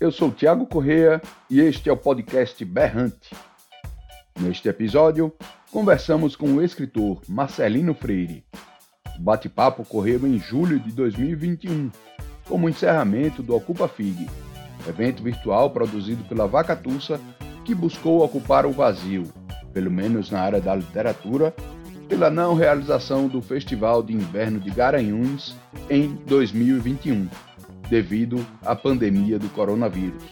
Eu sou Tiago Correia e este é o podcast Berrante. Neste episódio, conversamos com o escritor Marcelino Freire. O bate-papo ocorreu em julho de 2021, como encerramento do Ocupa FIG, evento virtual produzido pela Vacatussa que buscou ocupar o vazio, pelo menos na área da literatura, pela não realização do Festival de Inverno de Garanhuns em 2021 devido à pandemia do coronavírus.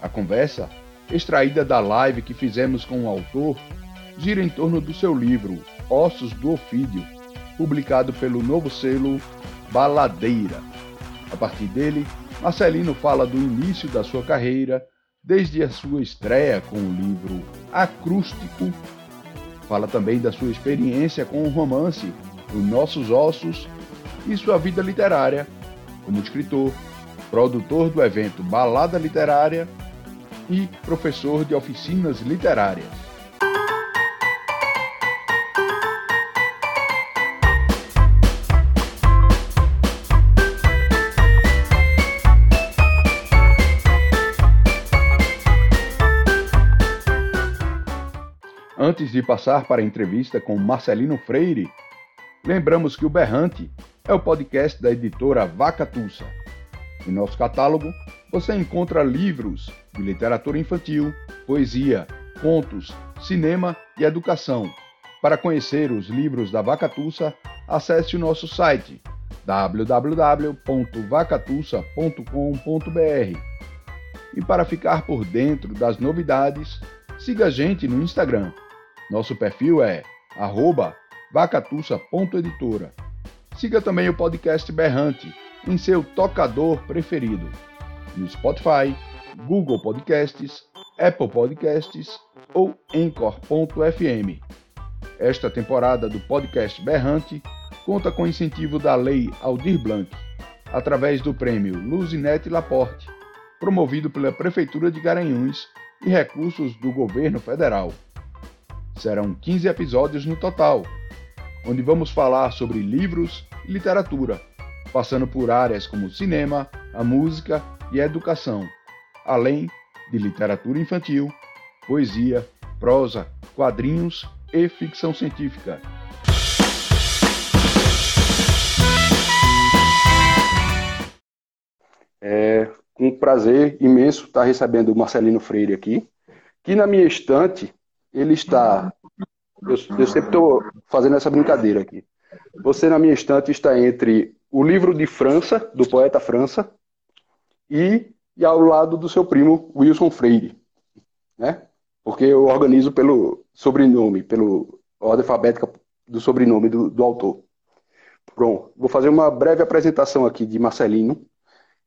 A conversa, extraída da live que fizemos com o autor, gira em torno do seu livro Ossos do Ofídio, publicado pelo novo selo Baladeira. A partir dele, Marcelino fala do início da sua carreira, desde a sua estreia com o livro Acrústico. Fala também da sua experiência com o romance Os Nossos Ossos e sua vida literária como escritor, produtor do evento Balada Literária e professor de oficinas literárias. Antes de passar para a entrevista com Marcelino Freire, lembramos que o Berrante é o podcast da editora Vaca Tussa. Em nosso catálogo, você encontra livros de literatura infantil, poesia, contos, cinema e educação. Para conhecer os livros da Vaca Tussa, acesse o nosso site www.vacatussa.com.br. E para ficar por dentro das novidades, siga a gente no Instagram. Nosso perfil é vacatussa.editora. Siga também o podcast Berrante em seu tocador preferido, no Spotify, Google Podcasts, Apple Podcasts ou Anchor.fm. Esta temporada do podcast Berrante conta com incentivo da Lei Aldir Blanc, através do prêmio Luzinete Laporte, promovido pela Prefeitura de Garanhuns e recursos do governo federal. Serão 15 episódios no total, onde vamos falar sobre livros e literatura, passando por áreas como cinema, a música e a educação, além de literatura infantil, poesia, prosa, quadrinhos e ficção científica. É um prazer imenso estar recebendo o Marcelino Freire aqui, que na minha estante ele está eu, eu sempre estou fazendo essa brincadeira aqui. Você, na minha estante, está entre o livro de França, do poeta França, e, e ao lado do seu primo Wilson Freire. Né? Porque eu organizo pelo sobrenome, pelo ordem alfabética do sobrenome do, do autor. Pronto, vou fazer uma breve apresentação aqui de Marcelino.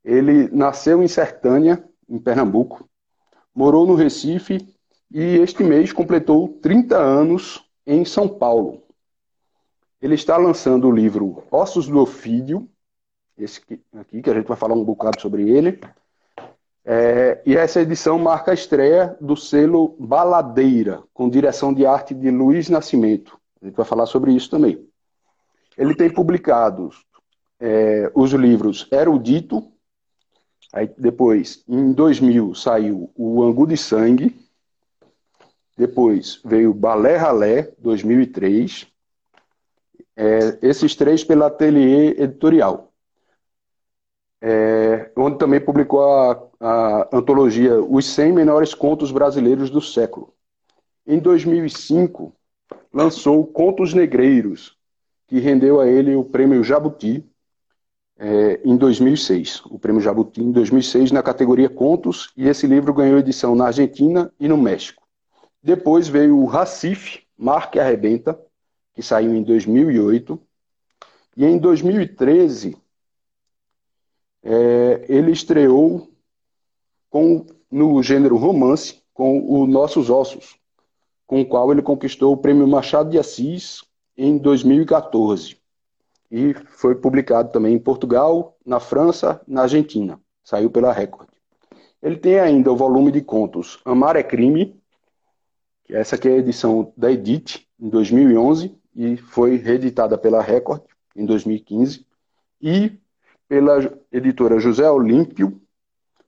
Ele nasceu em Sertânia, em Pernambuco, morou no Recife e este mês completou 30 anos em São Paulo. Ele está lançando o livro Ossos do Ofídio, esse aqui, que a gente vai falar um bocado sobre ele. É, e essa edição marca a estreia do selo Baladeira, com direção de arte de Luiz Nascimento. A gente vai falar sobre isso também. Ele tem publicado é, os livros Erudito, aí depois, em 2000, saiu O Angu de Sangue, depois veio Balé Ralé, 2003. É, esses três pela Atelier Editorial. É, onde também publicou a, a antologia Os 100 Menores Contos Brasileiros do Século. Em 2005, lançou Contos Negreiros, que rendeu a ele o prêmio Jabuti é, em 2006. O prêmio Jabuti em 2006 na categoria Contos, e esse livro ganhou edição na Argentina e no México. Depois veio o Racif, Mar que Arrebenta, que saiu em 2008. E em 2013, é, ele estreou com, no gênero romance com o Nossos Ossos, com o qual ele conquistou o Prêmio Machado de Assis em 2014. E foi publicado também em Portugal, na França, na Argentina. Saiu pela Record. Ele tem ainda o volume de contos Amar é Crime, essa aqui é a edição da Edith, em 2011, e foi reeditada pela Record em 2015. E pela editora José Olímpio,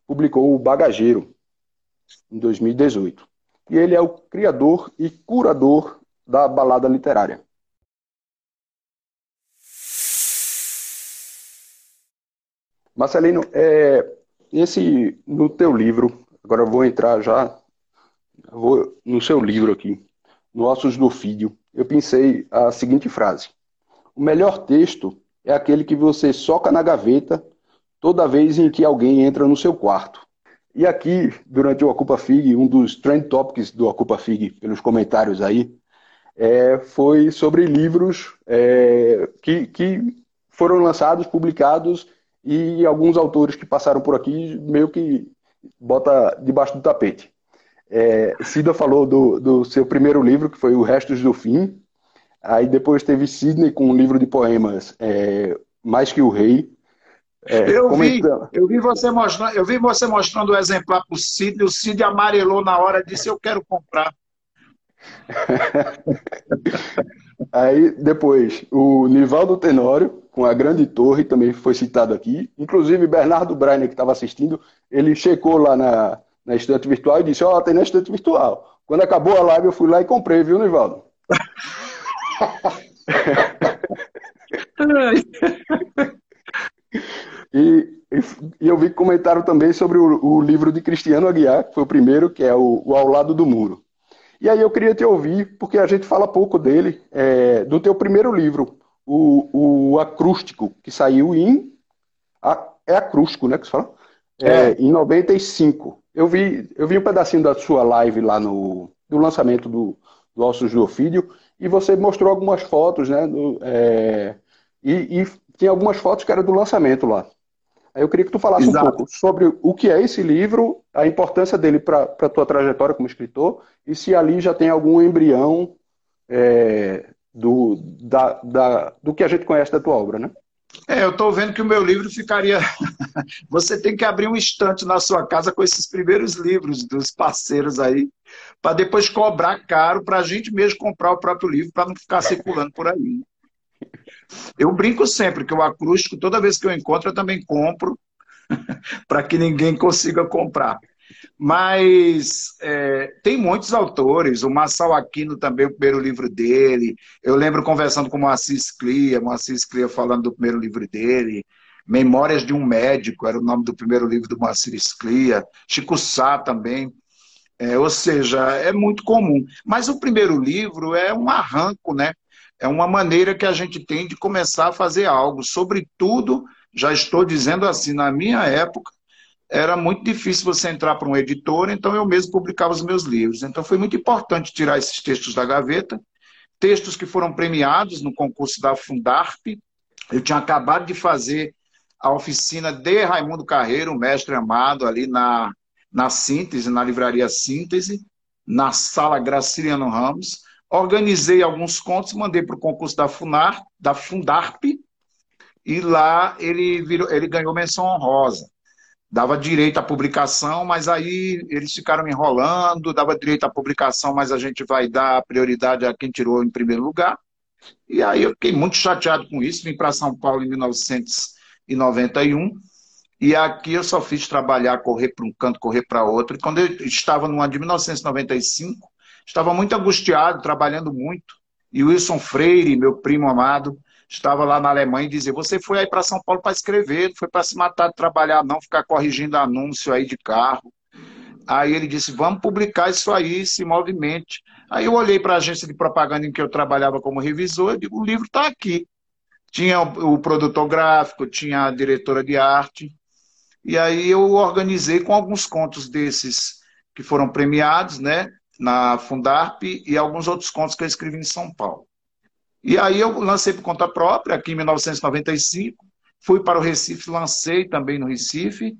publicou O Bagageiro, em 2018. E ele é o criador e curador da balada literária. Marcelino, é, esse no teu livro, agora eu vou entrar já, vou no seu livro aqui, no Ossos do Ofídio, eu pensei a seguinte frase: O melhor texto é aquele que você soca na gaveta toda vez em que alguém entra no seu quarto. E aqui, durante o Ocupa Fig, um dos trend topics do Ocupa Fig, pelos comentários aí, é, foi sobre livros é, que, que foram lançados, publicados, e alguns autores que passaram por aqui meio que bota debaixo do tapete. É, Cida falou do, do seu primeiro livro, que foi O Restos do Fim. Aí depois teve Sidney com um livro de poemas, é, Mais que o Rei. É, eu, vi, eu vi você mostrando, eu vi você mostrando o exemplar para o Cid, o Cid amarelou na hora disse eu quero comprar. Aí depois o Nivaldo Tenório com a Grande Torre também foi citado aqui. Inclusive Bernardo Brainer que estava assistindo, ele checou lá na, na estante virtual e disse: ó, oh, tem na estante virtual. Quando acabou a live eu fui lá e comprei, viu, Nivaldo? e, e, eu vi comentário também sobre o, o, livro de Cristiano Aguiar, que foi o primeiro, que é o, o, Ao Lado do Muro. E aí eu queria te ouvir, porque a gente fala pouco dele, é, do teu primeiro livro, o, o Acrústico, que saiu em. A, é acrústico, né? Que você fala? É, é. Em 95. Eu vi, eu vi um pedacinho da sua live lá no do lançamento do, do Ossos do Ofídio, e você mostrou algumas fotos, né? Do, é, e, e, tinha algumas fotos que eram do lançamento lá. Aí eu queria que tu falasse Exato. um pouco sobre o que é esse livro, a importância dele para a tua trajetória como escritor, e se ali já tem algum embrião é, do, da, da, do que a gente conhece da tua obra, né? É, eu estou vendo que o meu livro ficaria. Você tem que abrir um estante na sua casa com esses primeiros livros dos parceiros aí, para depois cobrar caro para a gente mesmo comprar o próprio livro, para não ficar circulando por aí. Eu brinco sempre que o acrústico, toda vez que eu encontro, eu também compro, para que ninguém consiga comprar. Mas é, tem muitos autores, o Massal Aquino também, o primeiro livro dele. Eu lembro conversando com o Moacir Sclia, Moacir Sclia falando do primeiro livro dele. Memórias de um Médico, era o nome do primeiro livro do Moacir Sclia. Chico Sá também. É, ou seja, é muito comum. Mas o primeiro livro é um arranco, né? É uma maneira que a gente tem de começar a fazer algo. Sobretudo, já estou dizendo assim, na minha época, era muito difícil você entrar para um editor, então eu mesmo publicava os meus livros. Então foi muito importante tirar esses textos da gaveta, textos que foram premiados no concurso da Fundarp. Eu tinha acabado de fazer a oficina de Raimundo Carreiro, mestre amado, ali na, na Síntese, na livraria Síntese, na sala Graciliano Ramos. Organizei alguns contos, mandei para o concurso da Funar, da Fundarp, e lá ele, virou, ele ganhou menção honrosa dava direito à publicação, mas aí eles ficaram enrolando, dava direito à publicação, mas a gente vai dar prioridade a quem tirou em primeiro lugar. E aí eu fiquei muito chateado com isso, vim para São Paulo em 1991, e aqui eu só fiz trabalhar, correr para um canto, correr para outro. E quando eu estava no ano de 1995, estava muito angustiado, trabalhando muito, e Wilson Freire, meu primo amado, estava lá na Alemanha e dizia: Você foi aí para São Paulo para escrever, não foi para se matar de trabalhar, não, ficar corrigindo anúncio aí de carro. Aí ele disse: Vamos publicar isso aí, se movimente. Aí eu olhei para a agência de propaganda em que eu trabalhava como revisor e digo: O livro está aqui. Tinha o, produtor gráfico, tinha a diretora de arte. E aí eu organizei com alguns contos desses que foram premiados, né, na Fundarp e alguns outros contos que eu escrevi em São Paulo. E aí eu lancei por conta própria, aqui em 1995, fui para o Recife, lancei também no Recife,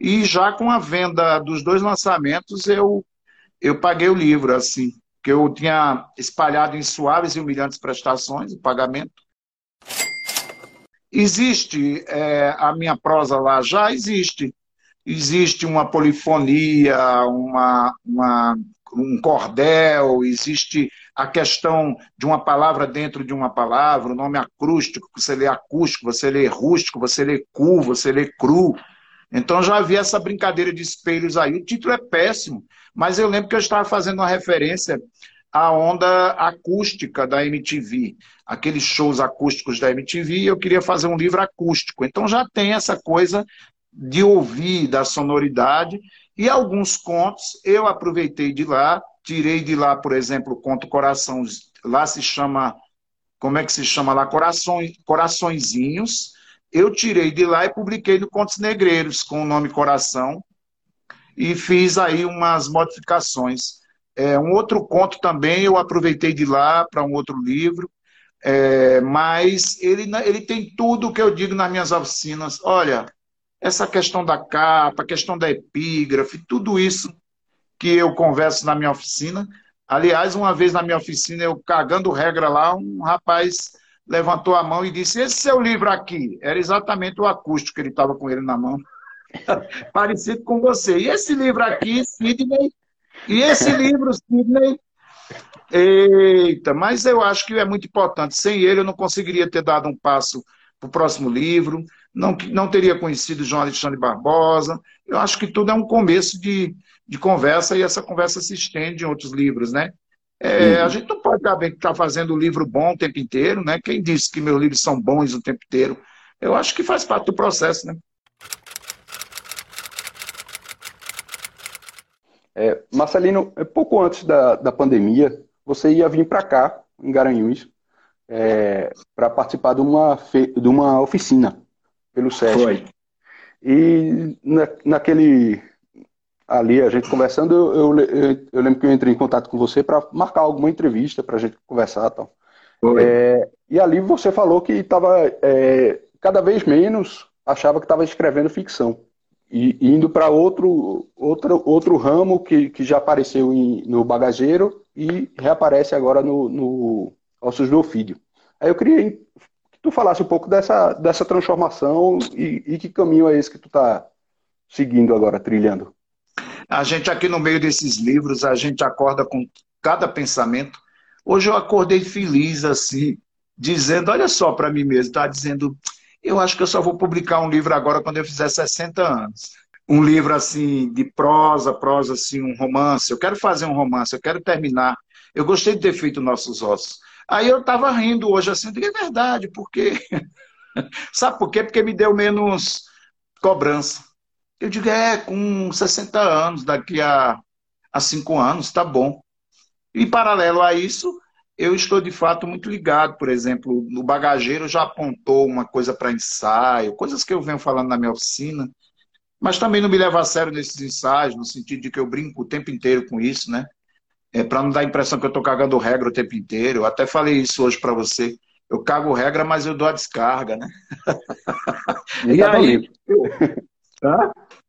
e já com a venda dos dois lançamentos, eu, eu paguei o livro, assim, que eu tinha espalhado em suaves e humilhantes prestações, o pagamento. Existe é, a minha prosa lá? Já existe. Existe uma polifonia, uma, uma, um cordel, existe a questão de uma palavra dentro de uma palavra, o nome acústico, você lê acústico, você lê rústico, você lê cu, você lê cru. Então já havia essa brincadeira de espelhos aí. O título é péssimo, mas eu lembro que eu estava fazendo uma referência à onda acústica da MTV, aqueles shows acústicos da MTV, e eu queria fazer um livro acústico. Então já tem essa coisa de ouvir, da sonoridade, e alguns contos eu aproveitei de lá, tirei de lá, por exemplo, o conto Coração, lá se chama, como é que se chama lá? Corações, Coraçõezinhos, eu tirei de lá e publiquei no Contos Negreiros, com o nome Coração, e fiz aí umas modificações. É, um outro conto também eu aproveitei de lá para um outro livro, é, mas ele, ele tem tudo o que eu digo nas minhas oficinas. Olha, essa questão da capa, a questão da epígrafe, tudo isso que eu converso na minha oficina. Aliás, uma vez na minha oficina, eu cagando regra lá, um rapaz levantou a mão e disse: Esse seu livro aqui era exatamente o acústico que ele estava com ele na mão. Parecido com você. E esse livro aqui, Sidney? E esse livro, Sidney? Eita, mas eu acho que é muito importante. Sem ele, eu não conseguiria ter dado um passo para o próximo livro, não, não teria conhecido João Alexandre Barbosa. Eu acho que tudo é um começo de, de conversa e essa conversa se estende em outros livros, né? É, uhum. A gente não pode estar tá fazendo livro bom o tempo inteiro, né? Quem disse que meus livros são bons o tempo inteiro? Eu acho que faz parte do processo, né? É, Marcelino, é pouco antes da, da pandemia, você ia vir para cá, em Garanhuns, é, para participar de uma, fe... de uma oficina pelo SESC. Foi. E na, naquele ali a gente conversando, eu, eu, eu, lembro que eu entrei em contato com você para marcar alguma entrevista para a gente conversar tal. É, e ali você falou que estava é, cada vez menos achava que estava escrevendo ficção e indo para outro, outro outro ramo que, que já apareceu em, no bagageiro e reaparece agora no, no Ossos do Ofídio. Aí eu queria que tu falasse um pouco dessa, dessa transformação e, e que caminho é esse que tu está seguindo agora, trilhando. A gente aqui no meio desses livros, a gente acorda com cada pensamento. Hoje eu acordei feliz, assim, dizendo, olha só para mim mesmo, tá dizendo, eu acho que eu só vou publicar um livro agora quando eu fizer 60 anos. Um livro, assim, de prosa, prosa, assim, um romance. Eu quero fazer um romance, eu quero terminar. Eu gostei de ter feito Nossos Ossos. Aí eu estava rindo hoje, assim, é verdade, porque... Sabe por quê? Porque me deu menos cobrança. Eu digo, é, com 60 anos, daqui a, a cinco anos, tá bom. E paralelo a isso, eu estou de fato muito ligado, por exemplo, no bagageiro já apontou uma coisa para ensaio, coisas que eu venho falando na minha oficina, mas também não me levo a sério nesses ensaios, no sentido de que eu brinco o tempo inteiro com isso, né? É, para não dar a impressão que eu estou cagando regra o tempo inteiro. Eu até falei isso hoje para você. Eu cago regra, mas eu dou a descarga, né? E, e tá aí, eu...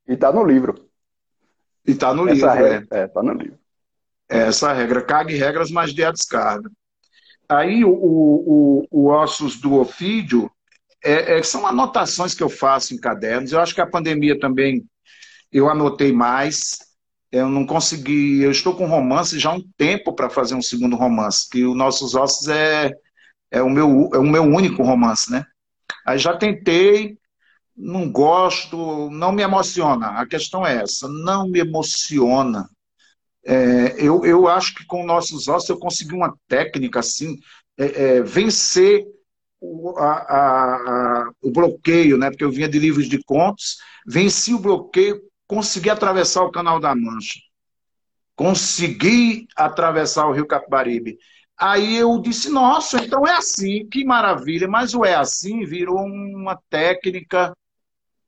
E está no livro. E está no livro, regra, é. Está é, no livro. É essa regra, cague regras, mas dê a descarga. Aí o, o, o Ossos do Ofídio é, é, são anotações que eu faço em cadernos. Eu acho que a pandemia também eu anotei mais. Eu não consegui. Eu estou com romance já há um tempo para fazer um segundo romance, que o Nossos Ossos é, é, o meu, é o meu único romance, né? Aí já tentei, não gosto, não me emociona. A questão é essa, não me emociona. É, eu, eu acho que com nossos ossos eu consegui uma técnica assim, é, é, vencer o, a, a, a, o bloqueio, né? Porque eu vinha de livros de contos, venci o bloqueio, consegui atravessar o Canal da Mancha, consegui atravessar o Rio Capibaribe. Aí eu disse, nossa, então é assim, que maravilha. Mas o é assim virou uma técnica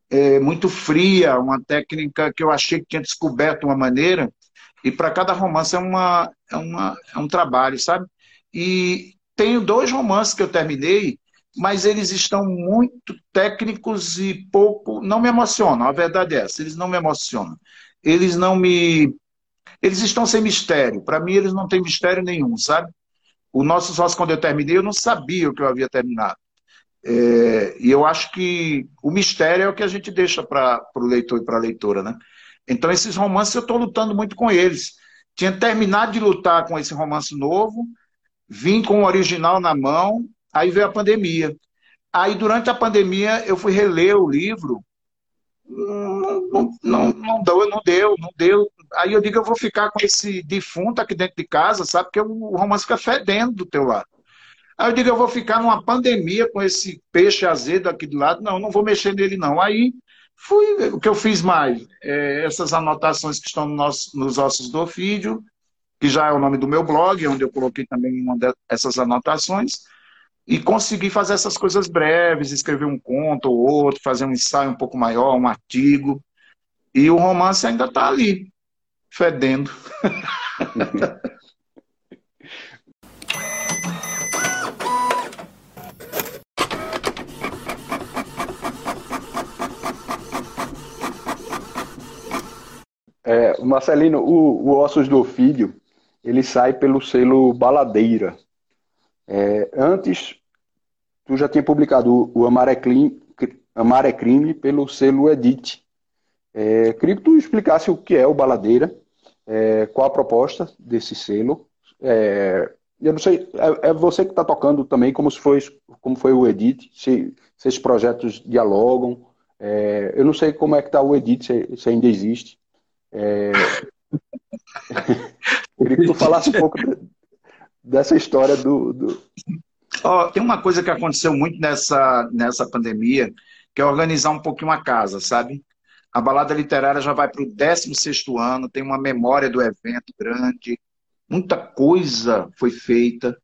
é, muito fria, uma técnica que eu achei que tinha descoberto uma maneira, e para cada romance é, uma, é, uma, é um trabalho, sabe? E tenho dois romances que eu terminei, mas eles estão muito técnicos e pouco. Não me emocionam, a verdade é essa, eles não me emocionam. Eles não me. Eles estão sem mistério. Para mim, eles não têm mistério nenhum, sabe? O nosso sócio, quando eu terminei, eu não sabia o que eu havia terminado. É, e eu acho que o mistério é o que a gente deixa para o leitor e para a leitora, né? Então, esses romances eu estou lutando muito com eles. Tinha terminado de lutar com esse romance novo, vim com o original na mão, aí veio a pandemia. Aí, durante a pandemia, eu fui reler o livro. Não, não, não, deu, não deu, não deu. Aí eu digo, eu vou ficar com esse defunto aqui dentro de casa, sabe? Porque o romance fica fedendo do teu lado. Aí eu digo, eu vou ficar numa pandemia com esse peixe azedo aqui do lado. Não, não vou mexer nele, não. Aí fui, o que eu fiz mais? É, essas anotações que estão no nosso, nos ossos do ofídio, que já é o nome do meu blog, onde eu coloquei também uma dessas anotações, e consegui fazer essas coisas breves, escrever um conto ou outro, fazer um ensaio um pouco maior, um artigo. E o romance ainda está ali, fedendo. É, Marcelino, o, o Ossos do Filho, ele sai pelo selo Baladeira. É, antes, tu já tinha publicado o Amar é Crime, Amar é Crime pelo selo Edit. É, queria que tu explicasse o que é o Baladeira, é, qual a proposta desse selo. É, eu não sei, é, é você que está tocando também, como, se foi, como foi o Edit, se, se esses projetos dialogam. É, eu não sei como é que está o Edit, se, se ainda existe. É... Queria que tu falasse um pouco dessa história do. do... Oh, tem uma coisa que aconteceu muito nessa, nessa pandemia, que é organizar um pouquinho a casa, sabe? A balada literária já vai para o 16 ano, tem uma memória do evento grande, muita coisa foi feita.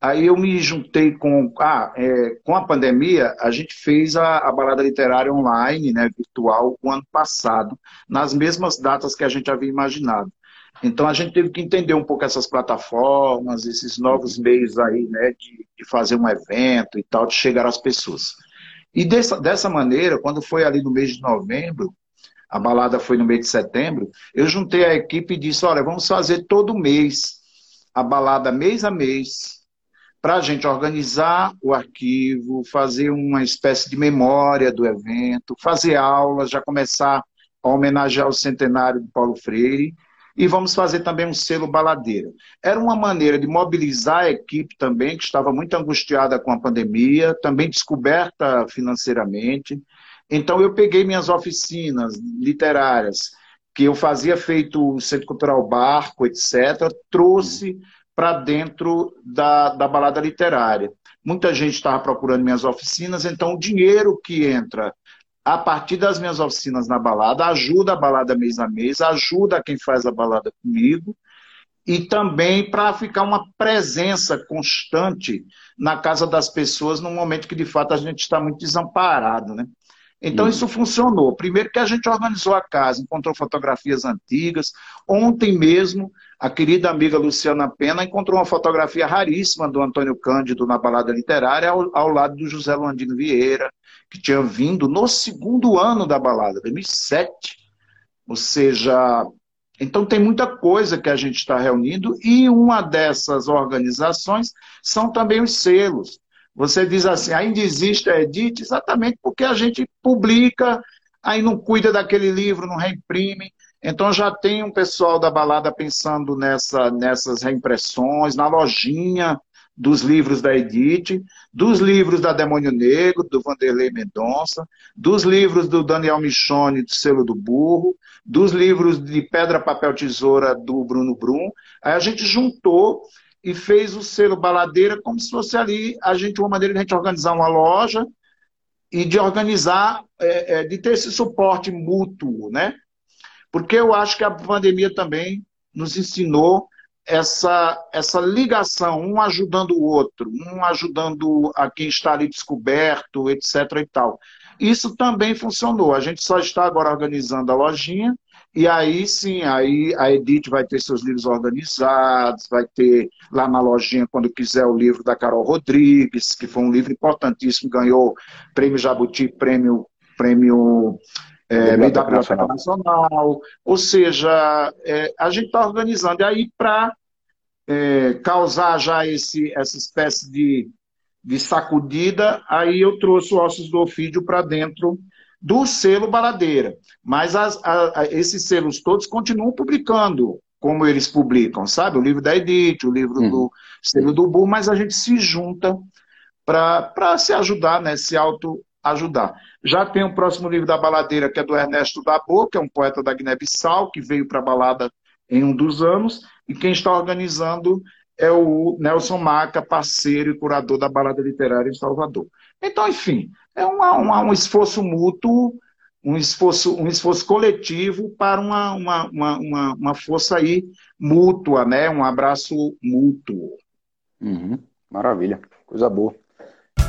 Aí eu me juntei com. Ah, é, com a pandemia, a gente fez a, a, balada literária online, né, virtual, o ano passado, nas mesmas datas que a gente havia imaginado. Então a gente teve que entender um pouco essas plataformas, esses novos meios aí, né, de, de fazer um evento e tal, de chegar às pessoas. E dessa, dessa maneira, quando foi ali no mês de novembro, a balada foi no mês de setembro, eu juntei a equipe e disse: olha, vamos fazer todo mês, a balada mês a mês, para a gente organizar o arquivo, fazer uma espécie de memória do evento, fazer aulas, já começar a homenagear o centenário de Paulo Freire, e vamos fazer também um selo baladeira. Era uma maneira de mobilizar a equipe também, que estava muito angustiada com a pandemia, também descoberta financeiramente. Então eu peguei minhas oficinas literárias, que eu fazia feito o Centro Cultural Barco, etc., trouxe para dentro da, da balada literária. Muita gente estava procurando minhas oficinas, então o dinheiro que entra a partir das minhas oficinas na balada ajuda a balada mês a mês, ajuda quem faz a balada comigo e também para ficar uma presença constante na casa das pessoas no momento que de fato a gente está muito desamparado, né? Então, isso funcionou. Primeiro que a gente organizou a casa, encontrou fotografias antigas. Ontem mesmo, a querida amiga Luciana Pena encontrou uma fotografia raríssima do Antônio Cândido na balada literária, ao, ao lado do José Luandino Vieira, que tinha vindo no segundo ano da balada, 2007. Ou seja, então tem muita coisa que a gente está reunindo, e uma dessas organizações são também os selos. Você diz assim, ainda existe a Edit, exatamente porque a gente publica, aí não cuida daquele livro, não reimprime. Então já tem um pessoal da balada pensando nessa, nessas reimpressões, na lojinha dos livros da Edith, dos livros da Demônio Negro, do Vanderlei Mendonça, dos livros do Daniel Michone, do Selo do Burro, dos livros de Pedra, Papel, Tesoura, do Bruno Brum. Aí a gente juntou e fez o selo Baladeira como se fosse ali a gente uma maneira de a gente organizar uma loja e de organizar, é, é, de ter esse suporte mútuo, né? Porque eu acho que a pandemia também nos ensinou essa, essa ligação, um ajudando o outro, um ajudando a quem está ali descoberto, etc. e tal. Isso também funcionou. A gente só está agora organizando a lojinha e aí sim, aí a Edith vai ter seus livros organizados, vai ter lá na lojinha, quando quiser, o livro da Carol Rodrigues, que foi um livro importantíssimo, ganhou prêmio Jabuti, prêmio, prêmio é, da Biblioteca Nacional. Ou seja, é, a gente está organizando. E aí, para é, causar já esse, essa espécie de, de sacudida, aí eu trouxe o Ossos do Ofídio para dentro do selo Baladeira. Mas as, a, esses selos todos continuam publicando como eles publicam, sabe? O livro da Edith, o livro do selo do Bu, mas a gente se junta para se ajudar, né? se auto-ajudar. Já tem o próximo livro da Baladeira, que é do Ernesto Dabo, que é um poeta da Guiné-Bissau, que veio para a balada em um dos anos, e quem está organizando é o Nelson Maca, parceiro e curador da Balada Literária em Salvador. Então, enfim, é uma, uma, um esforço mútuo, um esforço, um esforço coletivo para uma, uma, uma, uma, uma força aí mútua, né? um abraço mútuo. Uhum. Maravilha, coisa boa.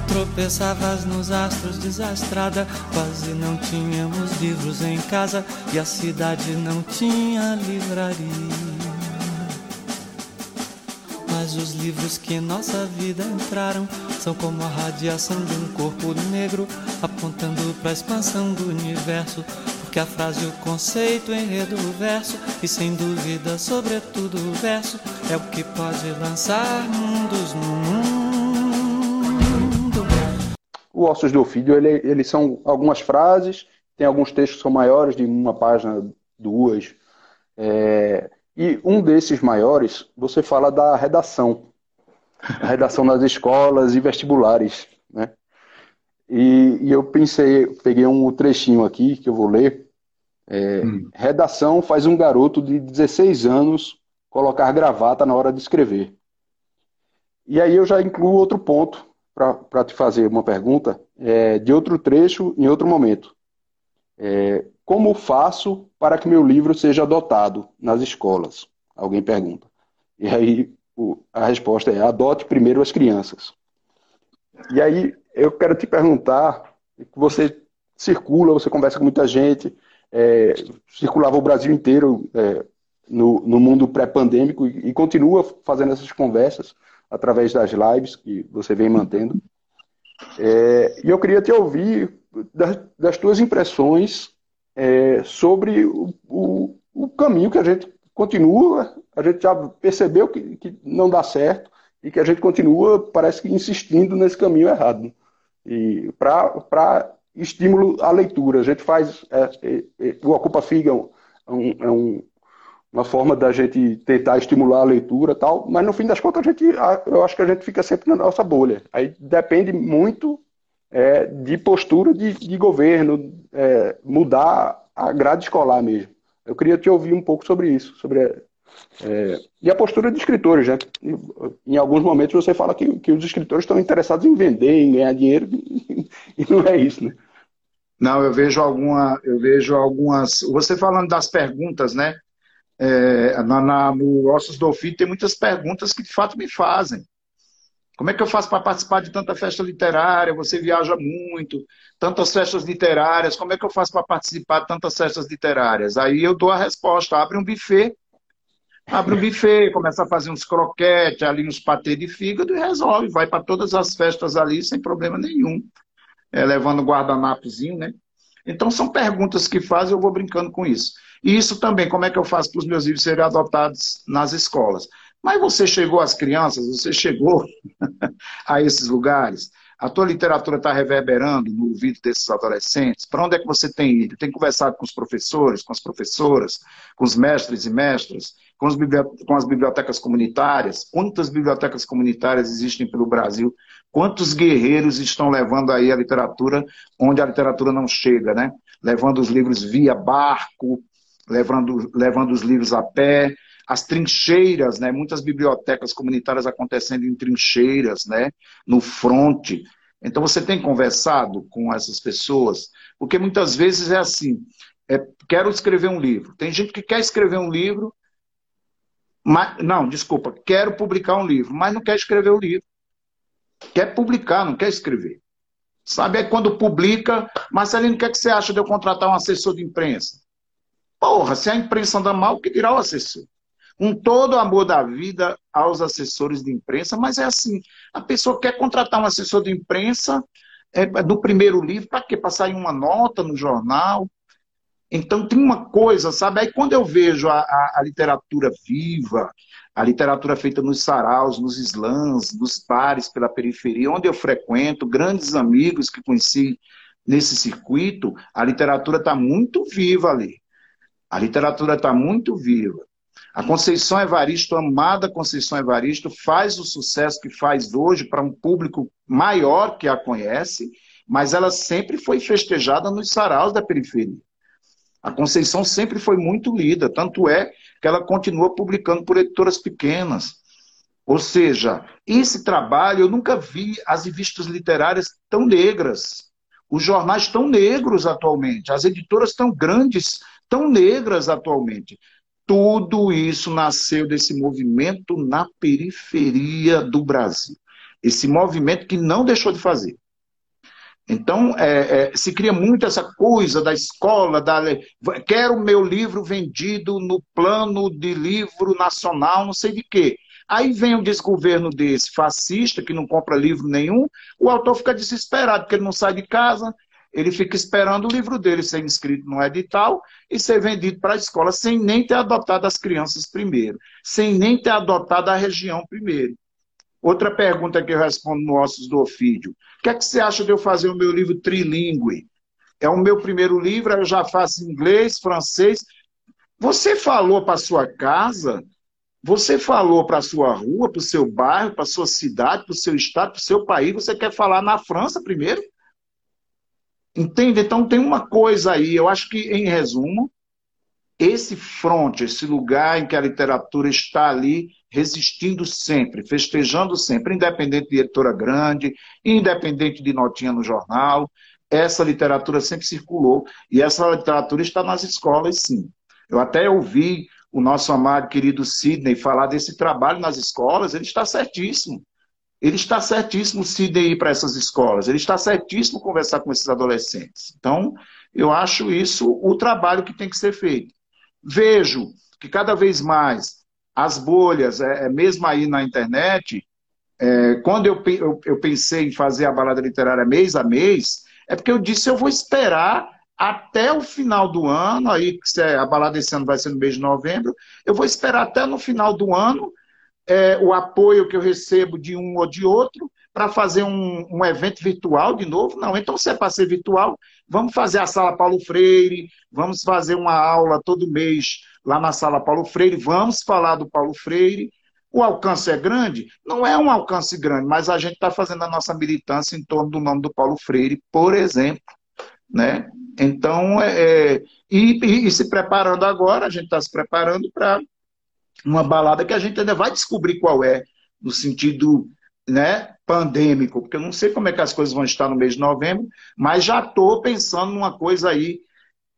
Tropeçavas nos astros desastrada, quase não tínhamos livros em casa e a cidade não tinha livraria. Mas os livros que em nossa vida entraram são como a radiação de um corpo negro apontando para a expansão do universo. Porque a frase, o conceito, o enredo, o verso e sem dúvida, sobretudo o verso é o que pode lançar mundos no mundo. O Ossos do Ofídio, ele, eles são algumas frases, tem alguns textos que são maiores, de uma página, duas. É, e um desses maiores, você fala da redação. A redação nas escolas e vestibulares. Né? E, e eu pensei, peguei um trechinho aqui que eu vou ler. É, hum. Redação faz um garoto de 16 anos colocar gravata na hora de escrever. E aí eu já incluo outro ponto para te fazer uma pergunta é, de outro trecho em outro momento. É, como faço para que meu livro seja adotado nas escolas? Alguém pergunta. E aí o, a resposta é: adote primeiro as crianças. E aí eu quero te perguntar: você circula, você conversa com muita gente, é, circulava o Brasil inteiro é, no, no mundo pré-pandêmico e, e continua fazendo essas conversas através das lives que você vem mantendo. É, e eu queria te ouvir das, das tuas impressões é, sobre o, o, o, caminho que a gente continua, a gente já percebeu que, que não dá certo e que a gente continua, parece que insistindo nesse caminho errado. E para estímulo à leitura, a gente faz é, é, é o Ocupa Figa é, um, é um, uma forma da gente tentar estimular a leitura tal, mas no fim das contas a gente, eu acho que a gente fica sempre na nossa bolha. Aí depende muito é, de postura de, de governo, é, mudar a grade escolar mesmo. Eu queria te ouvir um pouco sobre isso, sobre é, e a postura de escritores, né? Em alguns momentos você fala que, que os escritores estão interessados em vender, em ganhar dinheiro, e não é isso, né? Não, eu vejo alguma, eu vejo algumas. Você falando das perguntas, né? É, na, na, no Ossos do Ofício tem muitas perguntas que de fato me fazem. Como é que eu faço para participar de tanta festa literária? Você viaja muito, tantas festas literárias, como é que eu faço para participar de tantas festas literárias? Aí eu dou a resposta: abre um buffet, abre um buffet, começa a fazer uns croquetes, ali uns patê de fígado e resolve, vai para todas as festas ali sem problema nenhum, é, levando guardanapozinho, né? Então são perguntas que fazem, eu vou brincando com isso. E isso também, como é que eu faço para os meus livros serem adotados nas escolas? Mas você chegou às crianças, você chegou a esses lugares, a tua literatura está reverberando no ouvido desses adolescentes? Para onde é que você tem ido? Tem conversado com os professores, com as professoras, com os mestres e mestras, com, com as bibliotecas comunitárias? Quantas bibliotecas comunitárias existem pelo Brasil? Quantos guerreiros estão levando aí a literatura onde a literatura não chega, né? Levando os livros via barco, levando, levando os livros a pé, as trincheiras, né? Muitas bibliotecas comunitárias acontecendo em trincheiras, né? No fronte. Então você tem conversado com essas pessoas, porque muitas vezes é assim: é, quero escrever um livro. Tem gente que quer escrever um livro, mas não, desculpa, quero publicar um livro, mas não quer escrever o livro. Quer publicar, não quer escrever. Sabe, aí quando publica, Marcelino, o que, é que você acha de eu contratar um assessor de imprensa? Porra, se a imprensa anda mal, que dirá o assessor? Com todo o amor da vida aos assessores de imprensa, mas é assim, a pessoa quer contratar um assessor de imprensa é, do primeiro livro, para quê? Para sair uma nota no jornal. Então tem uma coisa, sabe? Aí quando eu vejo a, a, a literatura viva, a literatura feita nos saraus, nos slams, nos bares pela periferia, onde eu frequento, grandes amigos que conheci nesse circuito, a literatura está muito viva ali. A literatura está muito viva. A Conceição Evaristo, amada Conceição Evaristo, faz o sucesso que faz hoje para um público maior que a conhece, mas ela sempre foi festejada nos saraus da periferia. A Conceição sempre foi muito lida, tanto é que ela continua publicando por editoras pequenas. Ou seja, esse trabalho eu nunca vi as revistas literárias tão negras, os jornais tão negros atualmente, as editoras tão grandes, tão negras atualmente. Tudo isso nasceu desse movimento na periferia do Brasil. Esse movimento que não deixou de fazer. Então, é, é, se cria muito essa coisa da escola, da quero meu livro vendido no plano de livro nacional, não sei de quê. Aí vem um desgoverno desse fascista, que não compra livro nenhum, o autor fica desesperado, porque ele não sai de casa, ele fica esperando o livro dele ser inscrito no edital e ser vendido para a escola, sem nem ter adotado as crianças primeiro, sem nem ter adotado a região primeiro. Outra pergunta que eu respondo no Ossos do Ofídio. O que é que você acha de eu fazer o meu livro trilingue? É o meu primeiro livro, eu já faço inglês, francês. Você falou para sua casa, você falou para sua rua, para o seu bairro, para sua cidade, para o seu estado, para o seu país, você quer falar na França primeiro? Entende? Então tem uma coisa aí, eu acho que, em resumo, esse fronte, esse lugar em que a literatura está ali resistindo sempre, festejando sempre, independente de editora grande, independente de notinha no jornal, essa literatura sempre circulou e essa literatura está nas escolas, sim. Eu até ouvi o nosso amado querido Sidney falar desse trabalho nas escolas, ele está certíssimo. Ele está certíssimo Sidney ir para essas escolas, ele está certíssimo conversar com esses adolescentes. Então, eu acho isso o trabalho que tem que ser feito. Vejo que cada vez mais as bolhas, é, é, mesmo aí na internet, é, quando eu, eu, eu, pensei em fazer a balada literária mês a mês, é porque eu disse eu vou esperar até o final do ano, aí se é, a balada esse ano vai ser no mês de novembro, eu vou esperar até no final do ano é, o apoio que eu recebo de um ou de outro para fazer um, um, evento virtual de novo. Não, então se é para ser virtual, vamos fazer a sala Paulo Freire, vamos fazer uma aula todo mês lá na sala Paulo Freire, vamos falar do Paulo Freire. O alcance é grande? Não é um alcance grande, mas a gente está fazendo a nossa militância em torno do nome do Paulo Freire, por exemplo. Né? Então, é, é e, e, e se preparando agora, a gente está se preparando para uma balada que a gente ainda vai descobrir qual é, no sentido né, pandêmico, porque eu não sei como é que as coisas vão estar no mês de novembro, mas já estou pensando numa coisa aí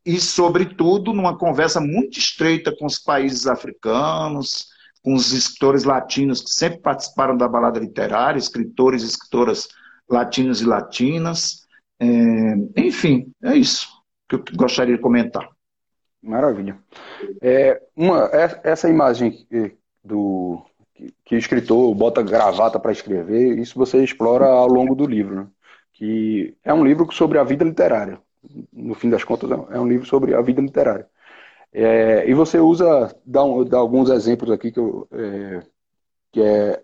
e, sobretudo, numa conversa muito estreita com os países africanos, com os escritores latinos que sempre participaram da balada literária, escritores e escritoras latinos e latinas. É, enfim, é isso que eu gostaria de comentar. Maravilha. É, uma, é, essa imagem do que, o escritor bota gravata para escrever, isso você explora ao longo do livro, né? que é um livro sobre a vida literária no fim das contas, é um livro sobre a vida literária. É, e você usa, dá, um, dá, alguns exemplos aqui que, eu, é, que é,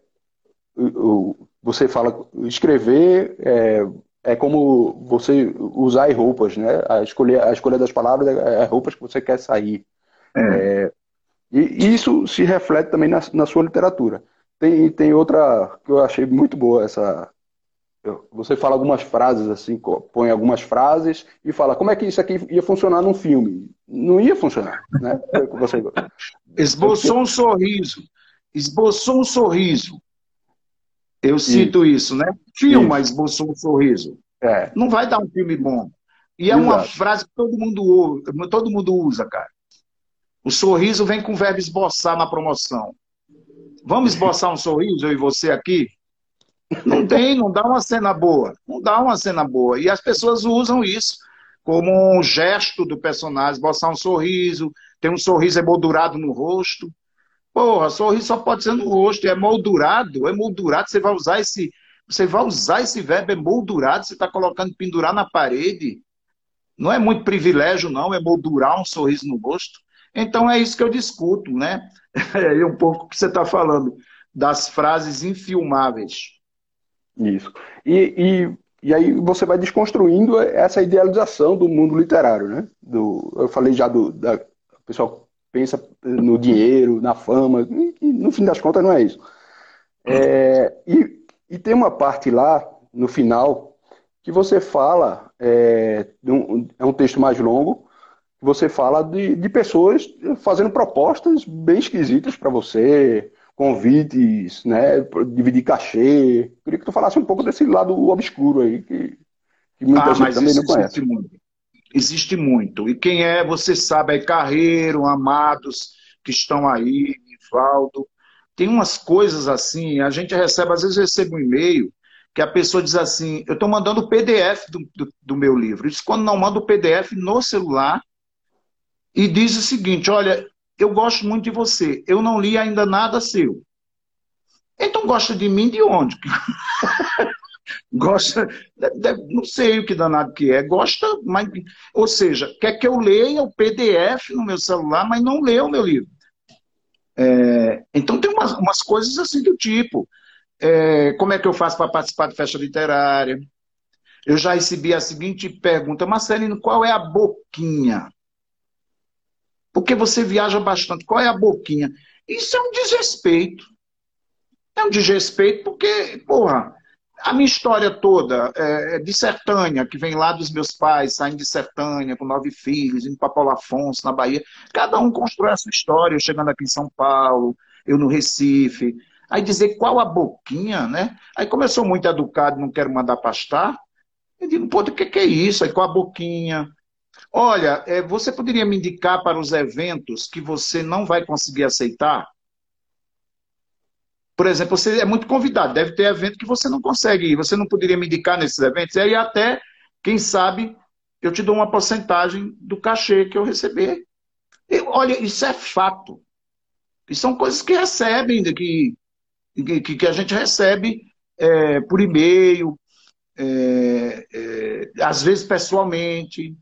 você fala, escrever é, é, como você usar roupas, né? A escolha, a escolha das palavras é, é roupas que você quer sair. É. é e isso se reflete também na, na sua literatura. Tem, tem outra que eu achei muito boa, essa, você fala algumas frases assim, põe algumas frases e fala como é que isso aqui ia funcionar num filme. Não ia funcionar, né? Você... Esboçou um sorriso. Esboçou um sorriso. Eu cito isso, isso né? Filma, isso. esboçou um sorriso. É. Não vai dar um filme bom. E é Exato. uma frase que todo mundo, todo mundo usa, cara. O sorriso vem com o verbo esboçar na promoção. Vamos esboçar um sorriso, eu e você aqui? Não tem, não dá uma cena boa. Não dá uma cena boa. E as pessoas usam isso como um gesto do personagem, botar um sorriso, tem um sorriso emoldurado no rosto. Porra, sorriso só pode ser no rosto, é moldurado, é moldurado, você vai usar esse, você vai usar esse verbo emoldurado, você está colocando pendurar na parede. Não é muito privilégio, não, é moldurar um sorriso no rosto. Então é isso que eu discuto, né? É um pouco que você está falando, das frases infilmáveis. Isso. E, e, e, aí você vai desconstruindo essa idealização do mundo literário, né? Do, eu falei já do. Da, pessoal pensa no dinheiro, na fama, e, no fim das contas não é isso. É, e, e tem uma parte lá, no final, que você fala, é, um, é um texto mais longo, você fala de, de pessoas fazendo propostas bem esquisitas para você, convites, né, dividir cachê. Queria que tu falasse um pouco desse lado obscuro aí, que, que muita ah, gente também não conhece. Muito. Existe muito. E quem é, você sabe, é Carreiro, Amados, que estão aí, Nivaldo. Tem umas coisas assim, a gente recebe, às vezes recebe um e-mail que a pessoa diz assim, eu estou mandando o PDF do, do, do, meu livro. Isso quando não manda o PDF no celular e diz o seguinte, olha, eu gosto muito de você, eu não li ainda nada seu. Então gosta de mim de onde? gosta, não sei o que danado que é, gosta, mas, ou seja, quer que eu leia o PDF no meu celular, mas não leia o meu livro. É, então tem umas, umas, coisas assim do tipo, é, como é que eu faço para participar de festa literária? Eu já recebi a seguinte pergunta, Marcelino, qual é a boquinha? Porque você viaja bastante. Qual é a boquinha? Isso é um desrespeito. É um desrespeito porque, porra, a minha história toda é, é de Sertânia, que vem lá dos meus pais, saindo de Sertânia, com nove filhos, indo para Paulo Afonso, na Bahia. Cada um constrói a sua história. Chegando aqui em São Paulo, eu no Recife. Aí dizer qual a boquinha, né? Aí como eu sou muito educado não quero mandar pastar, eu digo, pô, o que, que é isso? Aí qual a boquinha? Olha, é, você poderia me indicar para os eventos que você não vai conseguir aceitar? Por exemplo, você é muito convidado, deve ter evento que você não consegue ir. Você não poderia me indicar nesses eventos? E aí até, quem sabe, eu te dou uma porcentagem do cachê que eu receber. E, olha, isso é fato. E são coisas que recebem, que, que, que a gente recebe é, por e-mail, é, é, às vezes pessoalmente.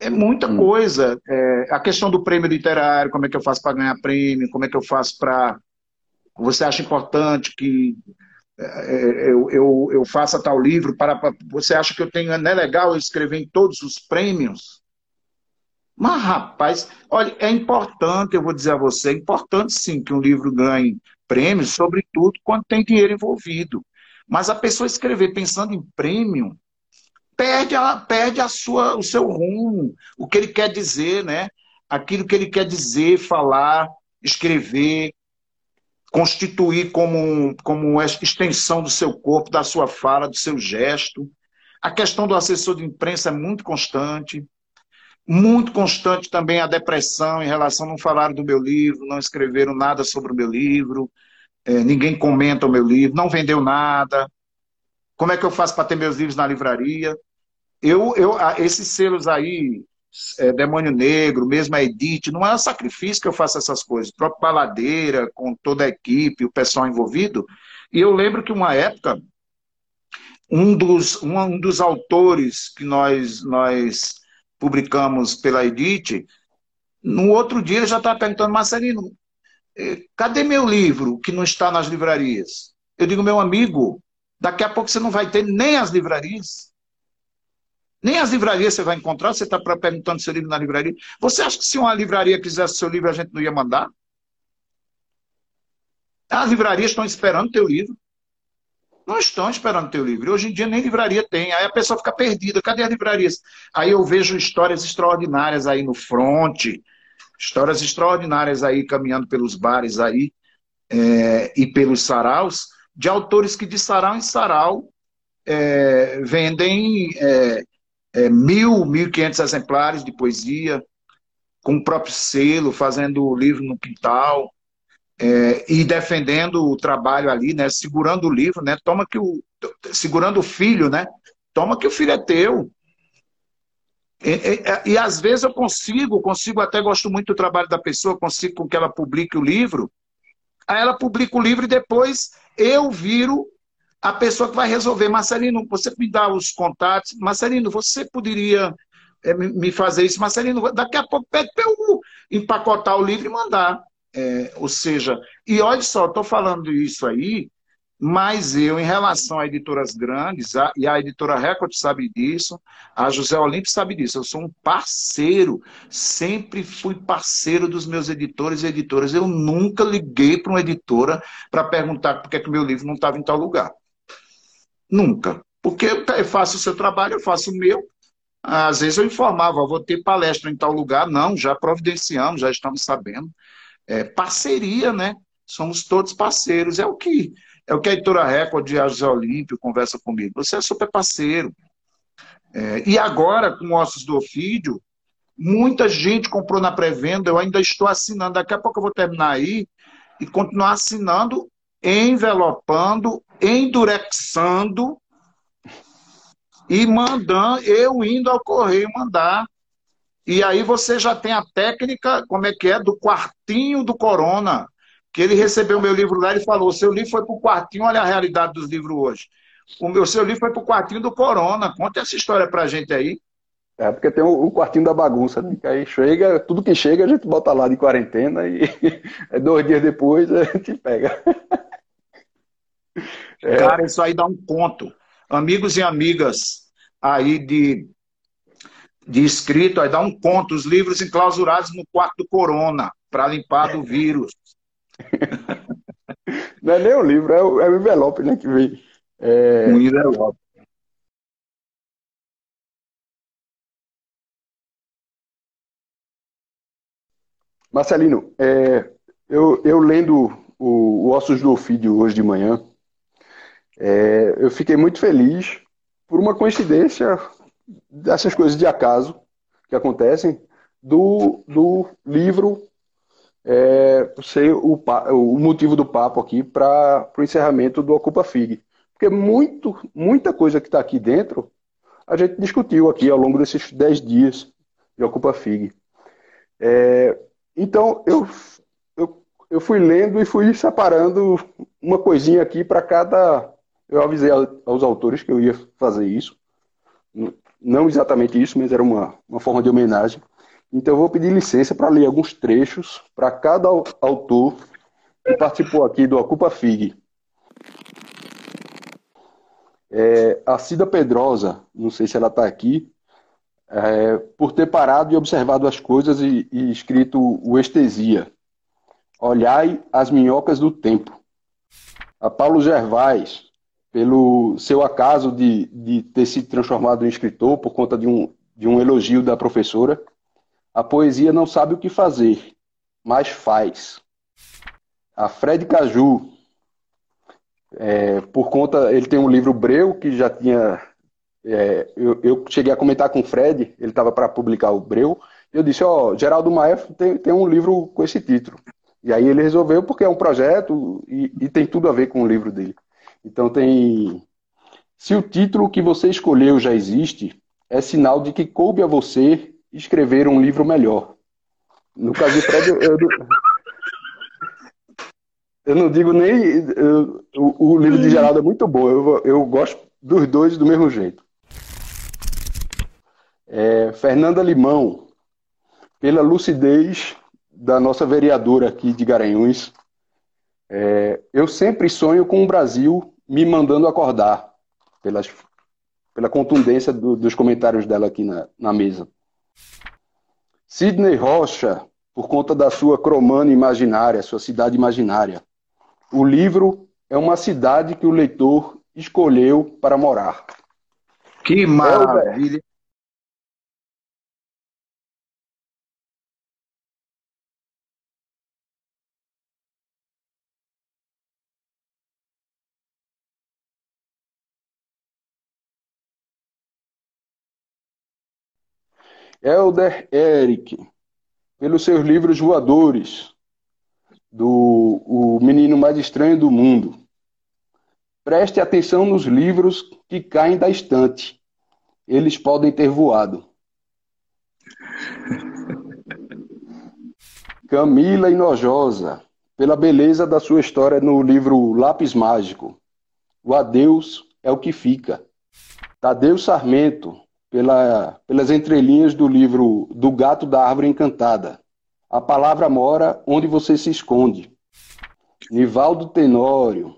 É muita hum. coisa. É, a questão do prêmio literário, como é que eu faço para ganhar prêmio, como é que eu faço para. Você acha importante que é, é, eu, eu, eu faça tal livro? Para, para, você acha que eu tenho. Não é legal eu escrever em todos os prêmios? Mas, rapaz, olha, é importante, eu vou dizer a você, é importante sim que um livro ganhe prêmios, sobretudo quando tem dinheiro envolvido. Mas a pessoa escrever pensando em prêmio, perde, a, perde a sua, o seu rumo, o que ele quer dizer, né? Aquilo que ele quer dizer, falar, escrever, constituir como, como extensão do seu corpo, da sua fala, do seu gesto. A questão do assessor de imprensa é muito constante. Muito constante também a depressão em relação, não falaram do meu livro, não escreveram nada sobre o meu livro, é, ninguém comenta o meu livro, não vendeu nada, como é que eu faço para ter meus livros na livraria? Eu, eu, esses selos aí, é, Demônio Negro, mesmo a Edite, não é um sacrifício que eu faço essas coisas. O próprio Baladeira, com toda a equipe, o pessoal envolvido. E eu lembro que uma época, um dos, um, um dos autores que nós, nós publicamos pela Edite, no outro dia ele já estava perguntando, Marcelino, eh, cadê meu livro que não está nas livrarias? Eu digo, meu amigo, Daqui a pouco você não vai ter nem as livrarias. Nem as livrarias você vai encontrar, você está perguntando seu livro na livraria. Você acha que se uma livraria quisesse seu livro, a gente não ia mandar? As livrarias estão esperando teu livro. Não estão esperando teu livro. Hoje em dia nem livraria tem. Aí a pessoa fica perdida. Cadê as livrarias? Aí eu vejo histórias extraordinárias aí no front, histórias extraordinárias aí caminhando pelos bares aí é, e pelos saraus, de autores que de sarau em sarau é, vendem é, é, mil, mil e quinhentos exemplares de poesia, com o próprio selo, fazendo o livro no quintal, é, e defendendo o trabalho ali, né, segurando o livro, né, toma que o, segurando o filho, né, toma que o filho é teu. E, e, e, às vezes eu consigo, consigo até gosto muito do trabalho da pessoa, consigo que ela publique o livro. Aí ela publica o livro e depois eu viro a pessoa que vai resolver. Marcelino, você me dá os contatos. Marcelino, você poderia é, me fazer isso? Marcelino, daqui a pouco pede para eu empacotar o livro e mandar. É, ou seja, e olha só, estou falando isso aí, mas eu, em relação a editoras grandes, a, e a editora Record sabe disso, a José Olímpio sabe disso, eu sou um parceiro, sempre fui parceiro dos meus editores e editoras. Eu nunca liguei para uma editora para perguntar por que, é que meu livro não estava em tal lugar. Nunca. Porque eu faço o seu trabalho, eu faço o meu. Às vezes eu informava, vou ter palestra em tal lugar. Não, já providenciamos, já estamos sabendo. É, parceria, né? Somos todos parceiros. É o que é o que a editora Record de José Olímpio conversa comigo. Você é super parceiro. É, e agora, com Ossos do Ofídio, muita gente comprou na pré-venda, eu ainda estou assinando. Daqui a pouco eu vou terminar aí e continuar assinando, envelopando endurexando e mandando, eu indo ao correio mandar. E aí você já tem a técnica, como é que é, do quartinho do corona, que ele recebeu meu livro lá e falou, seu livro foi para o quartinho, olha a realidade dos livros hoje. O meu seu livro foi para o quartinho do corona. Conta essa história para a gente aí. É, porque tem o, o, quartinho da bagunça, né? que aí chega, tudo que chega a gente bota lá de quarentena e dois dias depois a gente pega. É. Cara, isso aí dá um ponto. Amigos e amigas aí de, de escrito, aí dá um ponto. Os livros enclausurados no quarto do Corona, para limpar do vírus. Não é nem o livro, é o, é o envelope né, que vem. É... Um envelope. Marcelino, é, eu, eu lendo o, o Ossos do Ofídio hoje de manhã, é, eu fiquei muito feliz por uma coincidência dessas coisas de acaso que acontecem do, do livro é, ser o, o motivo do papo aqui para o encerramento do Ocupa FIG. Porque muito, muita coisa que está aqui dentro a gente discutiu aqui ao longo desses dez dias de Ocupa FIG. É, então, eu, eu, eu fui lendo e fui separando uma coisinha aqui para cada eu avisei aos autores que eu ia fazer isso. Não exatamente isso, mas era uma, uma forma de homenagem. Então eu vou pedir licença para ler alguns trechos para cada autor que participou aqui do Ocupa FIG. É, a Cida Pedrosa, não sei se ela está aqui, é, por ter parado e observado as coisas e, e escrito o Estesia. Olhai as minhocas do tempo. A Paulo Gervais, pelo seu acaso de, de ter se transformado em escritor por conta de um, de um elogio da professora. A poesia não sabe o que fazer, mas faz. A Fred Caju, é, por conta, ele tem um livro Breu, que já tinha. É, eu, eu, cheguei a comentar com o Fred, ele estava para publicar o Breu, eu disse: Ó, oh, Geraldo Maia tem, tem um livro com esse título. E aí ele resolveu, porque é um projeto e, e tem tudo a ver com o livro dele. Então tem. Se o título que você escolheu já existe, é sinal de que coube a você escrever um livro melhor. No caso de Fred, eu, eu, não digo nem. Eu, o, o, livro de Geraldo é muito bom, eu, eu gosto dos dois do mesmo jeito. É, Fernanda Limão, pela lucidez da nossa vereadora aqui de Garanhuns, é, eu sempre sonho com um Brasil me mandando acordar pelas, pela contundência do, dos comentários dela aqui na, na mesa. Sidney Rocha, por conta da sua cromana imaginária, sua cidade imaginária. O livro é uma cidade que o leitor escolheu para morar. Que maravilha! Elder Eric, pelos seus livros voadores, do O Menino Mais Estranho do Mundo. Preste atenção nos livros que caem da estante. Eles podem ter voado. Camila Inojosa, pela beleza da sua história no livro Lápis Mágico. O adeus é o que fica. Tadeu Sarmento, pela, pelas entrelinhas do livro Do Gato da Árvore Encantada. A palavra mora onde você se esconde. Nivaldo Tenório,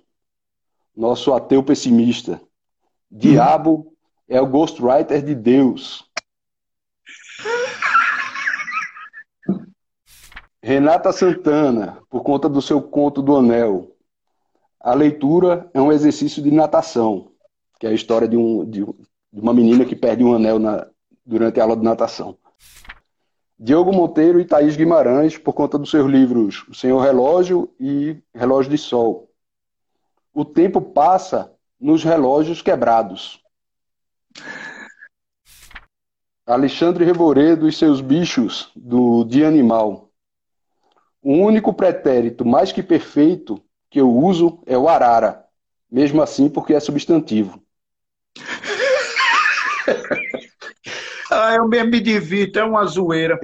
nosso ateu pessimista. Diabo é o ghostwriter de Deus. Renata Santana, por conta do seu conto do Anel. A leitura é um exercício de natação, que é a história de, um, de, de uma menina que perde um anel na, durante a aula de natação. Diogo Monteiro e Thaís Guimarães, por conta dos seus livros O Senhor Relógio e Relógio de Sol. O tempo passa nos relógios quebrados. Alexandre Reboredo e seus bichos, do Dia Animal. O único pretérito mais que perfeito que eu uso é o arara, mesmo assim porque é substantivo. ah, eu mesmo me divirto, é uma zoeira.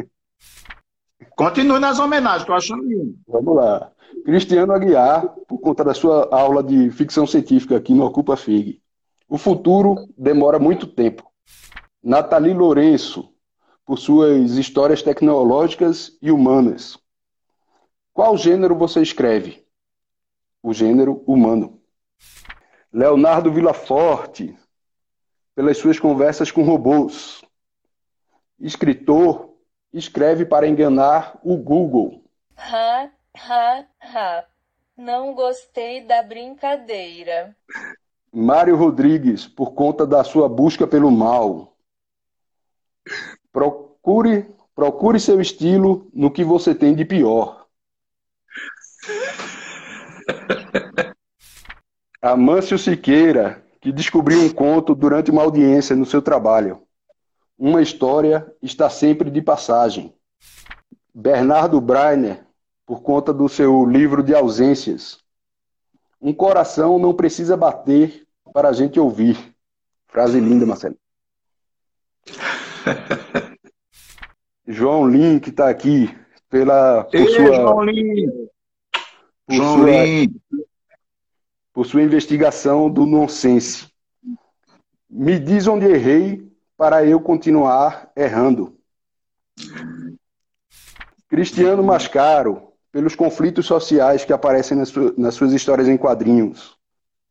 Continue nas homenagens, estou achando lindo. Vamos lá. Cristiano Aguiar, por conta da sua aula de ficção científica aqui no Ocupa FIG. O futuro demora muito tempo. Nathalie Lourenço, por suas histórias tecnológicas e humanas. Qual gênero você escreve? O gênero humano. Leonardo Villaforte, pelas suas conversas com robôs. Escritor, escreve para enganar o Google. Ha, ha, ha. Não gostei da brincadeira. Mário Rodrigues, por conta da sua busca pelo mal. Procure, procure seu estilo no que você tem de pior. Amâncio Siqueira, que descobriu um conto durante uma audiência no seu trabalho. Uma história está sempre de passagem. Bernardo Breiner, por conta do seu livro de ausências. Um coração não precisa bater para a gente ouvir. Frase linda, Marcelo. João Lin, que está aqui, pela, Ei, sua, João Lin. João sua, Lin. Por sua investigação do nonsense. Me diz onde errei para eu continuar errando. Cristiano Mascaro, pelos conflitos sociais que aparecem nas, nas suas histórias em quadrinhos.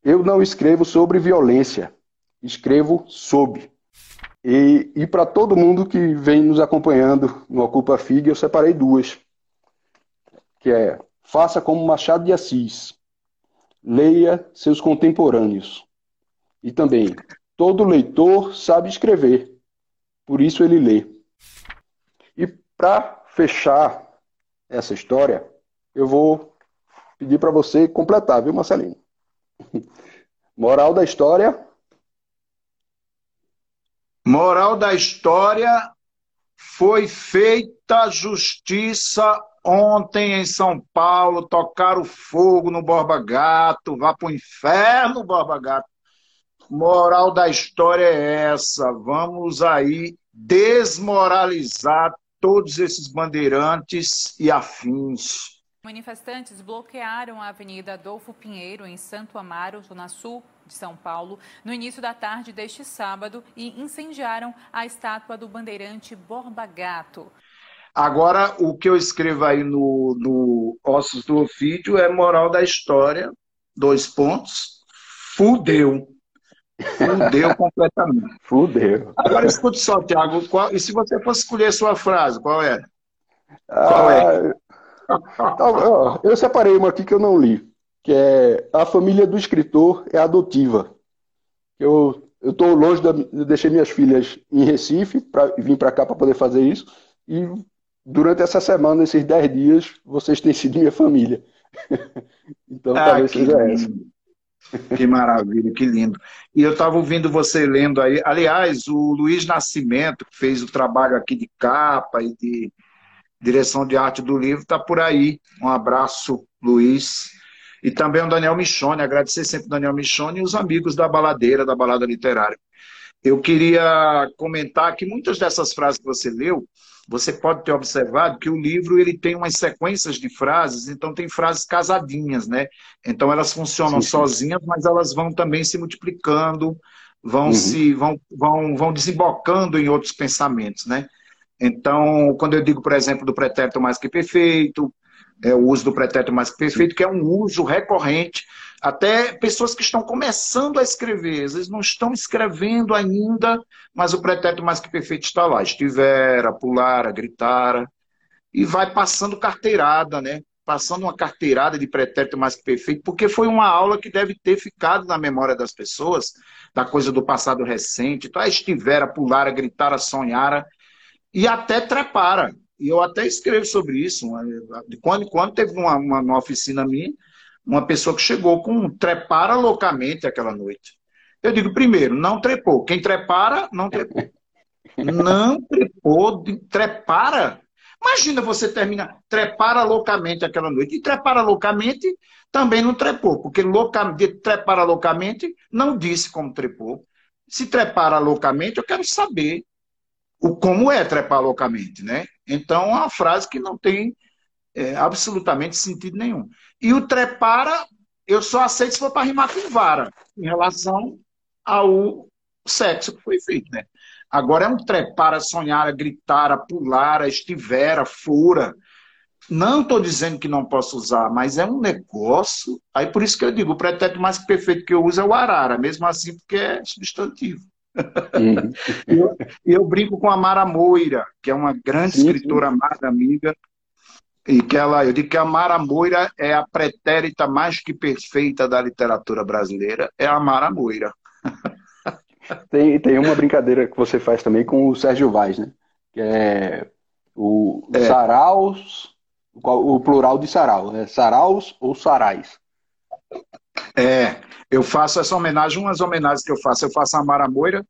Eu não escrevo sobre violência, escrevo sobre. E, e para todo mundo que vem nos acompanhando no Ocupa FIG, eu separei duas. Que é Faça como Machado de Assis. Leia seus contemporâneos. E também, todo leitor sabe escrever. Por isso ele lê. E para fechar essa história, eu vou pedir para você completar, viu, Marcelinho? Moral da história, Moral da história: foi feita justiça ontem em São Paulo, tocaram fogo no Borba Gato, vá pro inferno, Borba Gato. Moral da história é essa: vamos aí desmoralizar todos esses bandeirantes e afins. Manifestantes bloquearam a Avenida Adolfo Pinheiro, em Santo Amaro, zona sul de São Paulo, no início da tarde deste sábado e incendiaram a estátua do bandeirante Borba Gato. Agora, o que eu escrevo aí no, no Ossos do Ofídio é moral da história, dois pontos, fudeu. Fudeu completamente. Fudeu. Agora escute só, Tiago, e se você fosse escolher sua frase, qual é? Qual é? Ah, eu separei uma aqui que eu não li, que é A Família do Escritor é Adotiva. Eu estou longe, da, eu deixei minhas filhas em Recife, para vim para cá para poder fazer isso, e durante essa semana, esses dez dias, vocês têm sido minha família. então ah, talvez seja lindo. essa. Que maravilha, que lindo. E eu estava ouvindo você lendo aí. Aliás, o Luiz Nascimento, que fez o trabalho aqui de capa e de direção de arte do livro, está por aí. Um abraço, Luiz. E também o Daniel Michone, agradecer sempre o Daniel Michone e os amigos da Baladeira, da Balada Literária. eu queria comentar que muitas dessas frases que você leu, você pode ter observado que o livro ele tem umas sequências de frases, então tem frases casadinhas, né? Então elas funcionam sim, sim. sozinhas, mas elas vão também se multiplicando, vão uhum. se vão, vão, vão desembocando em outros pensamentos, né? Então, quando eu digo, por exemplo, do pretérito mais que perfeito, é, o uso do pretérito mais que perfeito, que é um uso recorrente, até pessoas que estão começando a escrever, eles não estão escrevendo ainda, mas o pretérito mais que perfeito está lá. Estivera, pulara, gritara, e vai passando carteirada, né? Passando uma carteirada de pretérito mais que perfeito, porque foi uma aula que deve ter ficado na memória das pessoas, da coisa do passado recente. Então, estivera, pulara, gritara, sonhara, e até trepara. E eu até escrevo sobre isso. De quando em quando teve uma, uma, uma oficina minha, uma pessoa que chegou com trepara loucamente aquela noite. Eu digo, primeiro, não trepou. Quem trepara, não trepou. Não trepou, trepara. Imagina você terminar, trepara loucamente aquela noite. E trepara loucamente também não trepou, porque louca, trepara loucamente não disse como trepou. Se trepara loucamente, eu quero saber o como é trepar loucamente, né? Então, é uma frase que não tem é, absolutamente sentido nenhum. E o trepara, eu só aceito se for para rimar com vara, em relação ao sexo que foi feito, né? Agora é um trepara, sonhara, gritara, pulara, estivera, fura. Não estou dizendo que não posso usar, mas é um negócio. Aí por isso que eu digo, o pretérito mais perfeito que eu uso é o arara, mesmo assim porque é substantivo. Uhum. eu, eu, brinco com a Mara Moira, que é uma grande escritora amada, amiga, e que ela, eu digo que a Mara Moira é a pretérita mais que perfeita da literatura brasileira, é a Mara Moira. Tem, tem uma brincadeira que você faz também com o Sérgio Vaz, né? Que é o é. saraus, o plural de sarau, né? Saraus ou sarais. É, eu faço essa homenagem, umas homenagens que eu faço. Eu faço a Mara Moira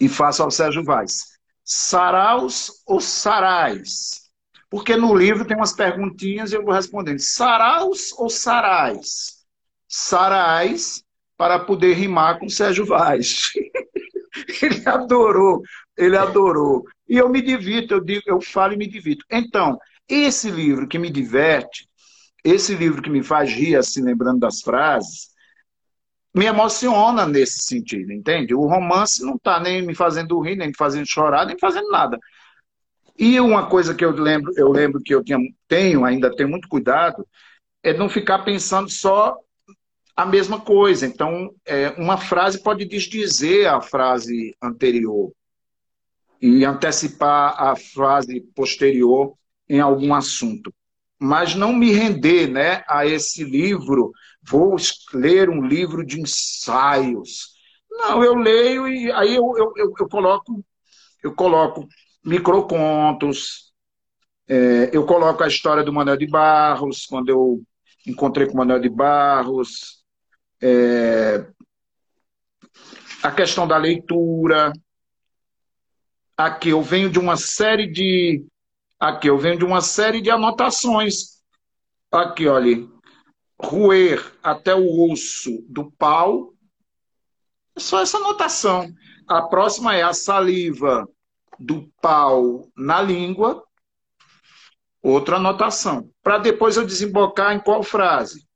e faço ao Sérgio Vaz. Saraus ou sarais? Porque no livro tem umas perguntinhas e eu vou respondendo. Saraus ou sarais? Sarais para poder rimar com Sérgio Vaz. ele adorou, ele adorou. E eu me divirto, eu, digo, eu falo e me divirto. Então, esse livro que me diverte, esse livro que me faz rir, assim, lembrando das frases, me emociona nesse sentido, entende? O romance não está nem me fazendo rir, nem me fazendo chorar, nem fazendo nada. E uma coisa que eu lembro, eu lembro que eu tinha, tenho, ainda tenho muito cuidado, é não ficar pensando só a mesma coisa. Então, é, uma frase pode desdizer a frase anterior e antecipar a frase posterior em algum assunto. Mas não me render né, a esse livro, vou ler um livro de ensaios. Não, eu leio e aí eu, eu, eu, eu coloco, eu coloco microcontos. É, eu coloco a história do Manuel de Barros, quando eu encontrei com o Manuel de Barros. É, a questão da leitura. Aqui eu venho de uma série de. Aqui eu venho de uma série de anotações. Aqui, olha. Roer até o osso do pau. É só essa anotação. A próxima é a saliva do pau na língua, outra anotação. Para depois eu desembocar em qual frase?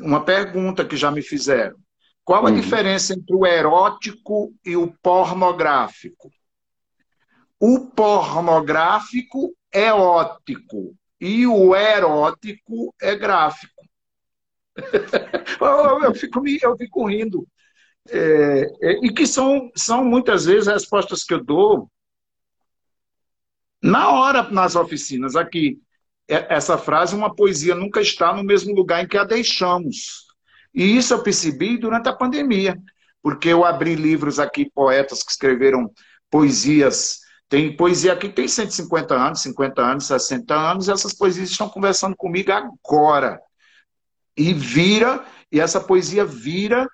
Uma pergunta que já me fizeram. Qual a uhum. diferença entre o erótico e o pornográfico? O pornográfico é óptico e o erótico é gráfico. eu, fico, eu fico rindo. É, é, e que são, são muitas vezes respostas que eu dou na hora, nas oficinas, aqui, é, essa frase, uma poesia nunca está no mesmo lugar em que a deixamos. E isso eu percebi durante a pandemia, porque eu abri livros aqui, poetas que escreveram poesias. Tem poesia aqui que tem 150 anos, 50 anos, 60 anos, e essas poesias estão conversando comigo agora. E vira, e essa poesia vira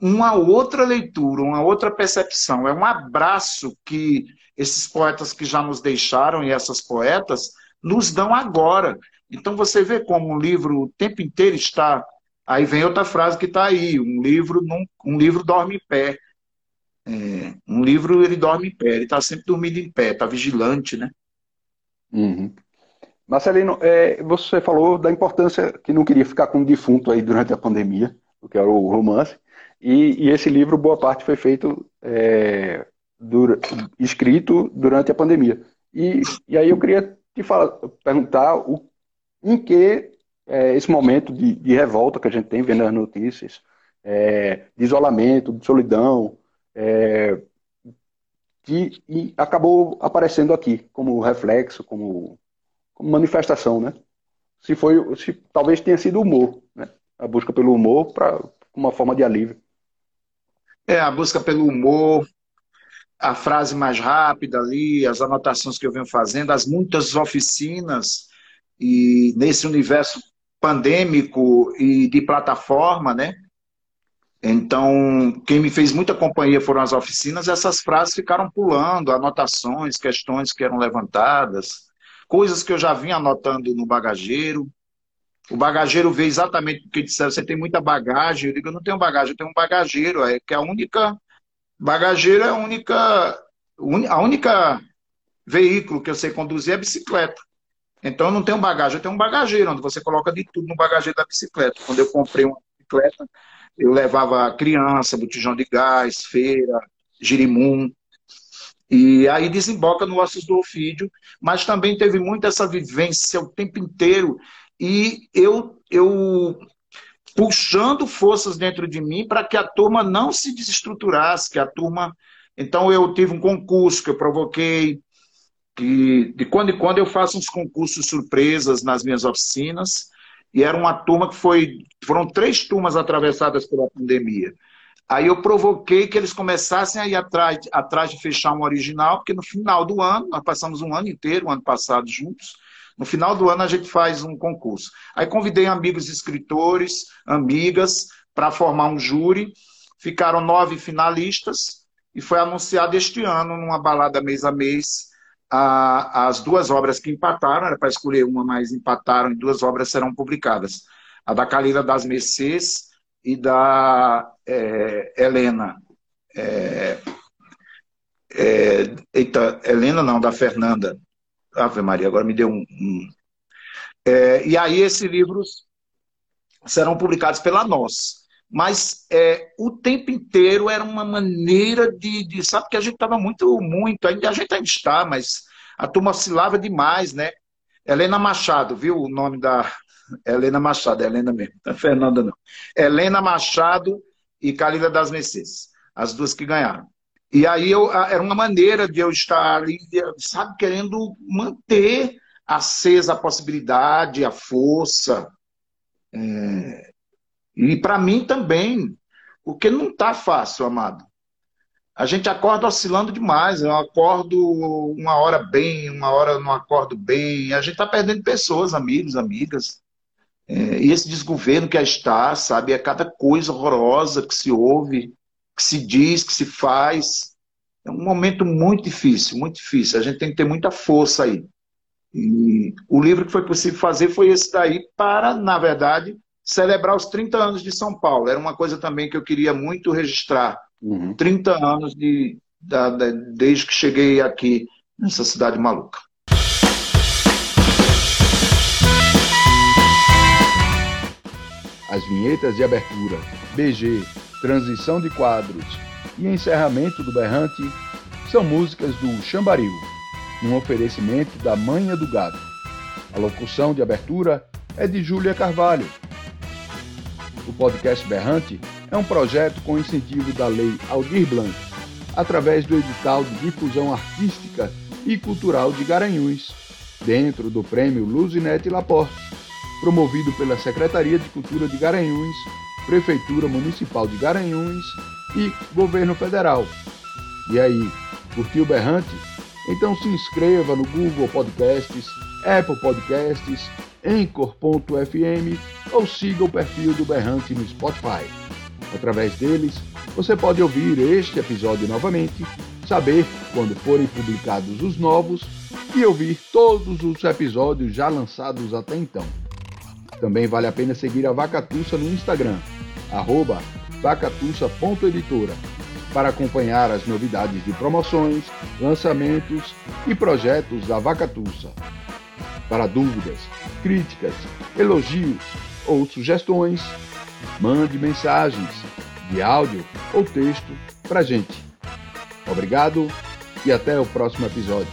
uma outra leitura, uma outra percepção. É um abraço que esses poetas que já nos deixaram e essas poetas nos dão agora. Então você vê como um livro o tempo inteiro está. Aí vem outra frase que está aí: um livro, num, um livro dorme em pé. É, um livro, ele dorme em pé, ele está sempre dormindo em pé, está vigilante, né? Uhum. Marcelino, é, você falou da importância que não queria ficar com um defunto aí durante a pandemia, o que era o romance, e, e esse livro, boa parte, foi feito, é, dura, escrito durante a pandemia. E, e aí eu queria te falar, perguntar o, em que é, esse momento de, de, revolta que a gente tem vendo as notícias, é, de isolamento, de solidão, é, que acabou aparecendo aqui como reflexo, como, como, manifestação, né? Se foi, se talvez tenha sido humor, né? A busca pelo humor para uma forma de alívio. É, a busca pelo humor, a frase mais rápida ali, as anotações que eu venho fazendo, as muitas oficinas e nesse universo pandêmico e de plataforma, né? Então, quem me fez muita companhia foram as oficinas, essas frases ficaram pulando, anotações, questões que eram levantadas, coisas que eu já vinha anotando no bagageiro. O bagageiro veio exatamente porque disseram, você tem muita bagagem. Eu digo, eu não tenho bagagem, eu tenho um bagageiro, é que a única Bagageiro é a única, a única veículo que eu sei conduzir é a bicicleta. Então eu não tenho bagagem, eu tenho um bagageiro, onde você coloca de tudo no bagageiro da bicicleta. Quando eu comprei uma bicicleta, eu levava criança, botijão de gás, feira, girimum. E aí desemboca no Ossos do Ofídio, mas também teve muito essa vivência o tempo inteiro. E eu, eu puxando forças dentro de mim para que a turma não se desestruturasse, que a turma. Então eu tive um concurso que eu provoquei, que de quando em quando eu faço uns concursos surpresas nas minhas oficinas, e era uma turma que foi. Foram três turmas atravessadas pela pandemia. Aí eu provoquei que eles começassem a ir atrás, atrás de fechar um original, porque no final do ano, nós passamos um ano inteiro, o um ano passado, juntos, no final do ano a gente faz um concurso. Aí convidei amigos escritores, amigas, para formar um júri. Ficaram nove finalistas e foi anunciado este ano, numa balada mês a mês, a, as duas obras que empataram, era para escolher uma, mas empataram e duas obras serão publicadas. A da Calila das Mercês e da é, Helena. É, é, eita, Helena não, da Fernanda. Ave Maria, agora me deu um. um... É, e aí esses livros serão publicados pela nós. Mas é, o tempo inteiro era uma maneira de, de sabe que a gente estava muito, muito, ainda a gente ainda está, mas a turma oscilava demais, né? Helena Machado, viu o nome da Helena Machado, é Helena mesmo, não é Fernanda não. Helena Machado e Calila das Mercedes, as duas que ganharam. E aí eu, era uma maneira de eu estar ali, sabe, querendo manter acesa a possibilidade, a força. É... E para mim também, porque não está fácil, amado. A gente acorda oscilando demais. Eu acordo uma hora bem, uma hora não acordo bem. A gente está perdendo pessoas, amigos, amigas. É... e esse desgoverno que está, sabe, é cada coisa horrorosa que se ouve que se diz, que se faz. É um momento muito difícil, muito difícil. A gente tem que ter muita força aí. E o livro que foi possível fazer foi esse daí para, na verdade, celebrar os 30 anos de São Paulo. Era uma coisa também que eu queria muito registrar. Uhum. 30 anos de, da, da, desde que cheguei aqui nessa cidade maluca. As vinhetas de abertura, BG, transição de quadros e encerramento do berrante são músicas do Chambaril, um oferecimento da Manha do Gado. A locução de abertura é de Júlia Carvalho. O podcast Berrante é um projeto com incentivo da Lei Aldir Blanc, através do edital de difusão artística e cultural de Garanhuns, dentro do Prêmio Luzinete Laporte, promovido pela Secretaria de Cultura de Garanhuns Prefeitura Municipal de Garanhuns e Governo Federal. E aí, curtiu o Berrante? Então se inscreva no Google Podcasts, Apple Podcasts, Anchor.fm ou siga o perfil do Berrante no Spotify. Através deles, você pode ouvir este episódio novamente, saber quando forem publicados os novos e ouvir todos os episódios já lançados até então. Também vale a pena seguir a Vacatussa no Instagram, arroba vacatussa.editora. para acompanhar as novidades de promoções, lançamentos e projetos da Vacatussa. Para dúvidas, críticas, elogios ou sugestões, mande mensagens de áudio ou texto para gente. Obrigado e até o próximo episódio.